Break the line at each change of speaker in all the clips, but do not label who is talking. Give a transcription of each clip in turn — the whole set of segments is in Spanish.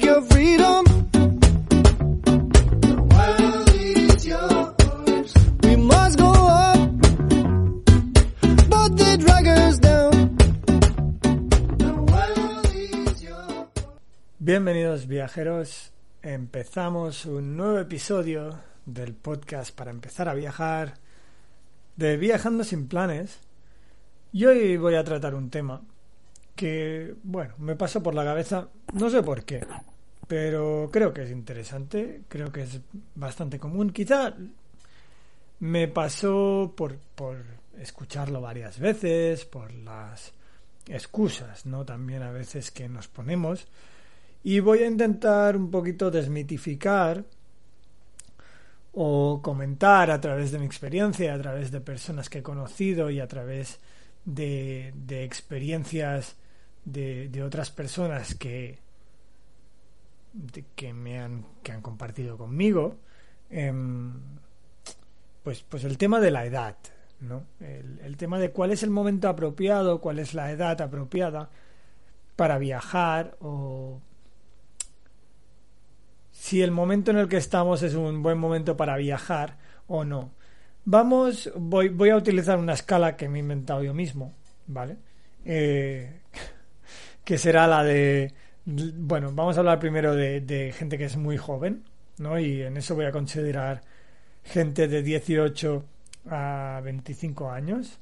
Your freedom.
Bienvenidos viajeros, empezamos un nuevo episodio del podcast para empezar a viajar de Viajando sin planes. Y hoy voy a tratar un tema que, bueno, me pasó por la cabeza, no sé por qué, pero creo que es interesante, creo que es bastante común, quizá me pasó por, por escucharlo varias veces, por las excusas, ¿no? También a veces que nos ponemos. Y voy a intentar un poquito desmitificar o comentar a través de mi experiencia, a través de personas que he conocido y a través de, de experiencias de, otras personas que, que me han, que han compartido conmigo, eh, pues, pues el tema de la edad, ¿no? El, el tema de cuál es el momento apropiado, cuál es la edad apropiada para viajar o si el momento en el que estamos es un buen momento para viajar o no. Vamos, voy, voy a utilizar una escala que me he inventado yo mismo, ¿vale? Eh, que será la de, bueno, vamos a hablar primero de, gente que es muy joven, ¿no? Y en eso voy a considerar gente de 18 a 25 años,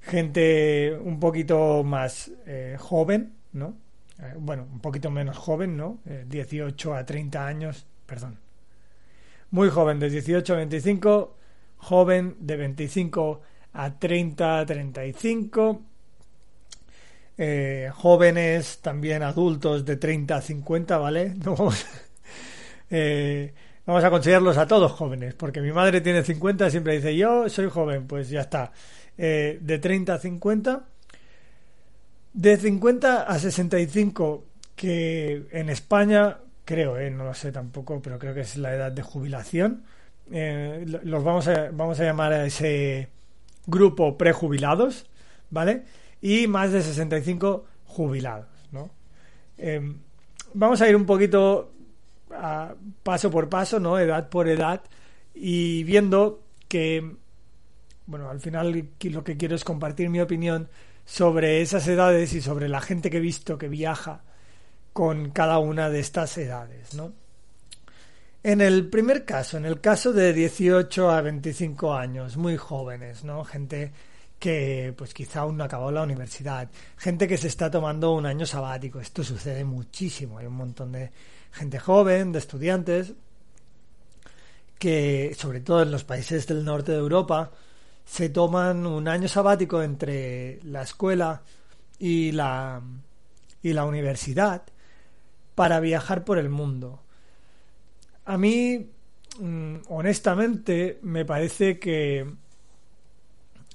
gente un poquito más eh, joven, ¿no? Eh, bueno, un poquito menos joven, ¿no? Eh, 18 a 30 años, perdón. Muy joven, de 18 a 25, joven de 25 a 30, 35, eh, jóvenes también adultos de 30 a 50, ¿vale? No vamos, eh, vamos a considerarlos a todos jóvenes, porque mi madre tiene 50, siempre dice, yo soy joven, pues ya está. Eh, de 30 a 50 de 50 a 65, que en España, creo, eh, no lo sé tampoco, pero creo que es la edad de jubilación. Eh, los vamos a, vamos a llamar a ese grupo prejubilados, ¿vale? Y más de 65 jubilados, ¿no? Eh, vamos a ir un poquito paso por paso, ¿no? Edad por edad y viendo que, bueno, al final lo que quiero es compartir mi opinión sobre esas edades y sobre la gente que he visto que viaja con cada una de estas edades, ¿no? En el primer caso, en el caso de 18 a 25 años, muy jóvenes, ¿no? Gente que pues quizá aún no ha acabado la universidad, gente que se está tomando un año sabático, esto sucede muchísimo, hay un montón de gente joven, de estudiantes, que sobre todo en los países del norte de Europa, se toman un año sabático entre la escuela y la, y la universidad para viajar por el mundo. A mí, honestamente, me parece que,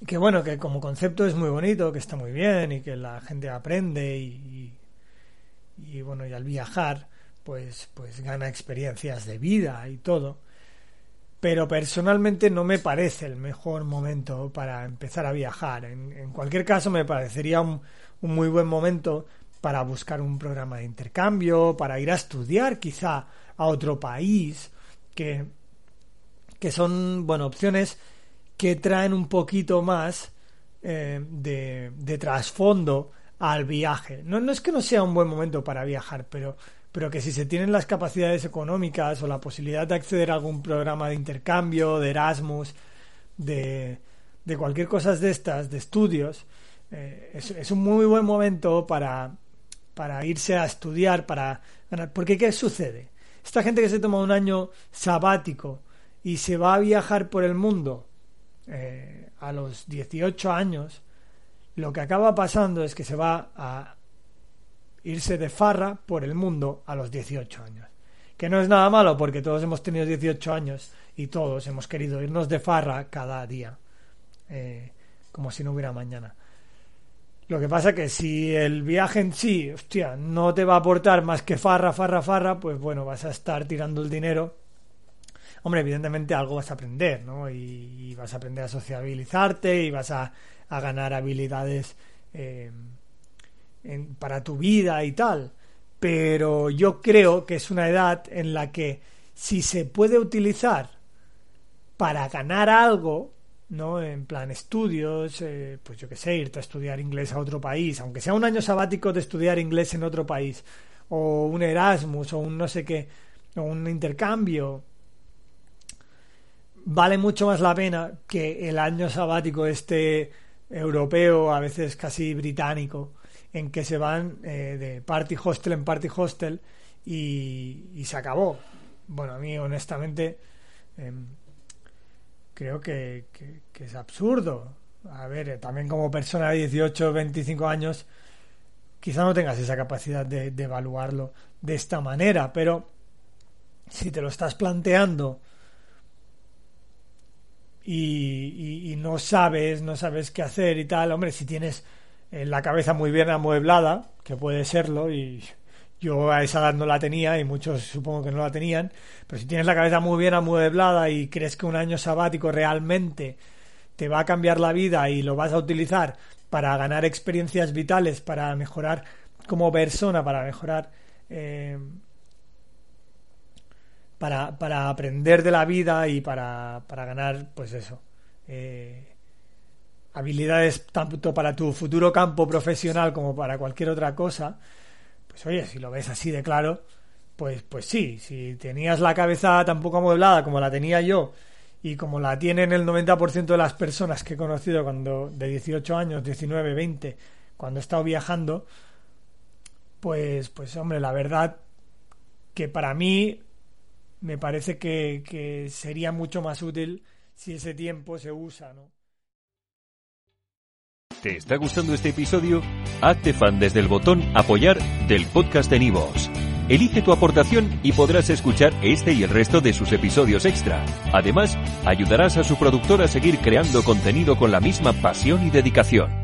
que bueno, que como concepto es muy bonito, que está muy bien y que la gente aprende y, y, bueno, y al viajar, pues, pues gana experiencias de vida y todo pero personalmente no me parece el mejor momento para empezar a viajar. En, en cualquier caso, me parecería un, un, muy buen momento para buscar un programa de intercambio, para ir a estudiar quizá a otro país, que, que son, bueno, opciones que traen un poquito más eh, de, de trasfondo al viaje. No, es que no sea un buen momento para viajar, pero pero que si se tienen las capacidades económicas o la posibilidad de acceder a algún programa de intercambio, de Erasmus, de, de cualquier cosa de estas, de estudios, eh, es, es, un muy buen momento para, para irse a estudiar, para ganar. Porque ¿qué sucede? Esta gente que se toma un año sabático y se va a viajar por el mundo, eh, a los 18 años, lo que acaba pasando es que se va a irse de farra por el mundo a los 18 años. Que no es nada malo porque todos hemos tenido 18 años y todos hemos querido irnos de farra cada día, eh, como si no hubiera mañana. Lo que pasa que si el viaje en sí, hostia, no te va a aportar más que farra, farra, farra, pues bueno, vas a estar tirando el dinero. Hombre, evidentemente algo vas a aprender, ¿no? Y, vas a aprender a sociabilizarte y vas a, ganar habilidades eh, para tu vida y tal. Pero yo creo que es una edad en la que si se puede utilizar para ganar algo, ¿no? En plan estudios, eh, pues yo qué sé, irte a estudiar inglés a otro país, aunque sea un año sabático de estudiar inglés en otro país, o un Erasmus, o un no sé qué, o un intercambio, vale mucho más la pena que el año sabático este europeo, a veces casi británico, en que se van eh, de party hostel en party hostel y, se acabó. Bueno, a mí honestamente... Em, creo que, es absurdo. A ver, eh, también como persona de 18 25 años, quizá no tengas esa capacidad de, evaluarlo de esta manera, pero si te lo estás planteando y, no sabes, no sabes qué hacer y tal, hombre, si tienes eh, la cabeza muy bien amueblada, que puede serlo, y yo a esa edad no la tenía y muchos supongo que no la tenían, pero si tienes la cabeza muy bien amueblada y crees que un año sabático realmente te va a cambiar la vida y lo vas a utilizar para ganar experiencias vitales, para mejorar como persona, para mejorar, eh, para, para, aprender de la vida y para, para ganar, pues eso, eh, habilidades tanto para tu futuro campo profesional como para cualquier otra cosa, pues oye, si lo ves así de claro, pues, pues sí, si tenías la cabeza tan poco amueblada como la tenía yo y como la tienen el 90% de las personas que he conocido cuando de 18 años, 19, 20, cuando he estado viajando, pues, pues hombre, la verdad que para mí me parece que, que sería mucho más útil si ese tiempo se usa, ¿no?
¿Te está gustando este episodio? Hazte fan desde el botón Apoyar del podcast de Nivos. Elige tu aportación y podrás escuchar este y el resto de sus episodios extra. Además, ayudarás a su productor a seguir creando contenido con la misma pasión y dedicación.